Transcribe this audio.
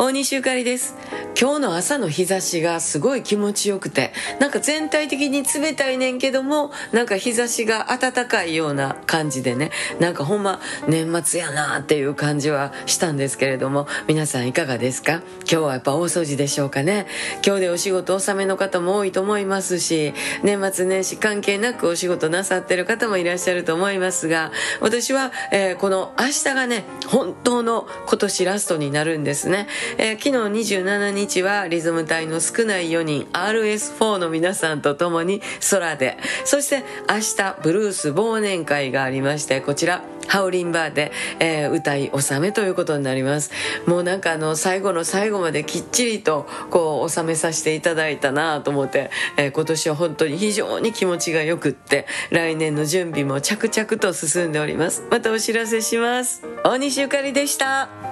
大西ゆかりです。今日の朝の日差しがすごい気持ちよくてなんか全体的に冷たいねんけどもなんか日差しが暖かいような感じでねなんかほんま年末やなっていう感じはしたんですけれども皆さんいかがですか？今日はやっぱ大掃除でしょうかね。今日でお仕事納めの方も多いと思いますし年末年始関係なくお仕事なさってる方もいらっしゃると思いますが私は、えー、この明日がね本当の今年ラストになるんですね。えー、昨日27日はリズム隊の少ない4人 RS4 の皆さんと共に空でそして明日ブルース忘年会がありましてこちらハウリンバーで、えー、歌い納めということになります。もうなんかあの最後の最後まできっちりとこう納めさせていただいたなと思って、えー、今年は本当に非常に気持ちがよくって来年の準備も着々と進んでおります。またお知らせします。大西ゆかりでした。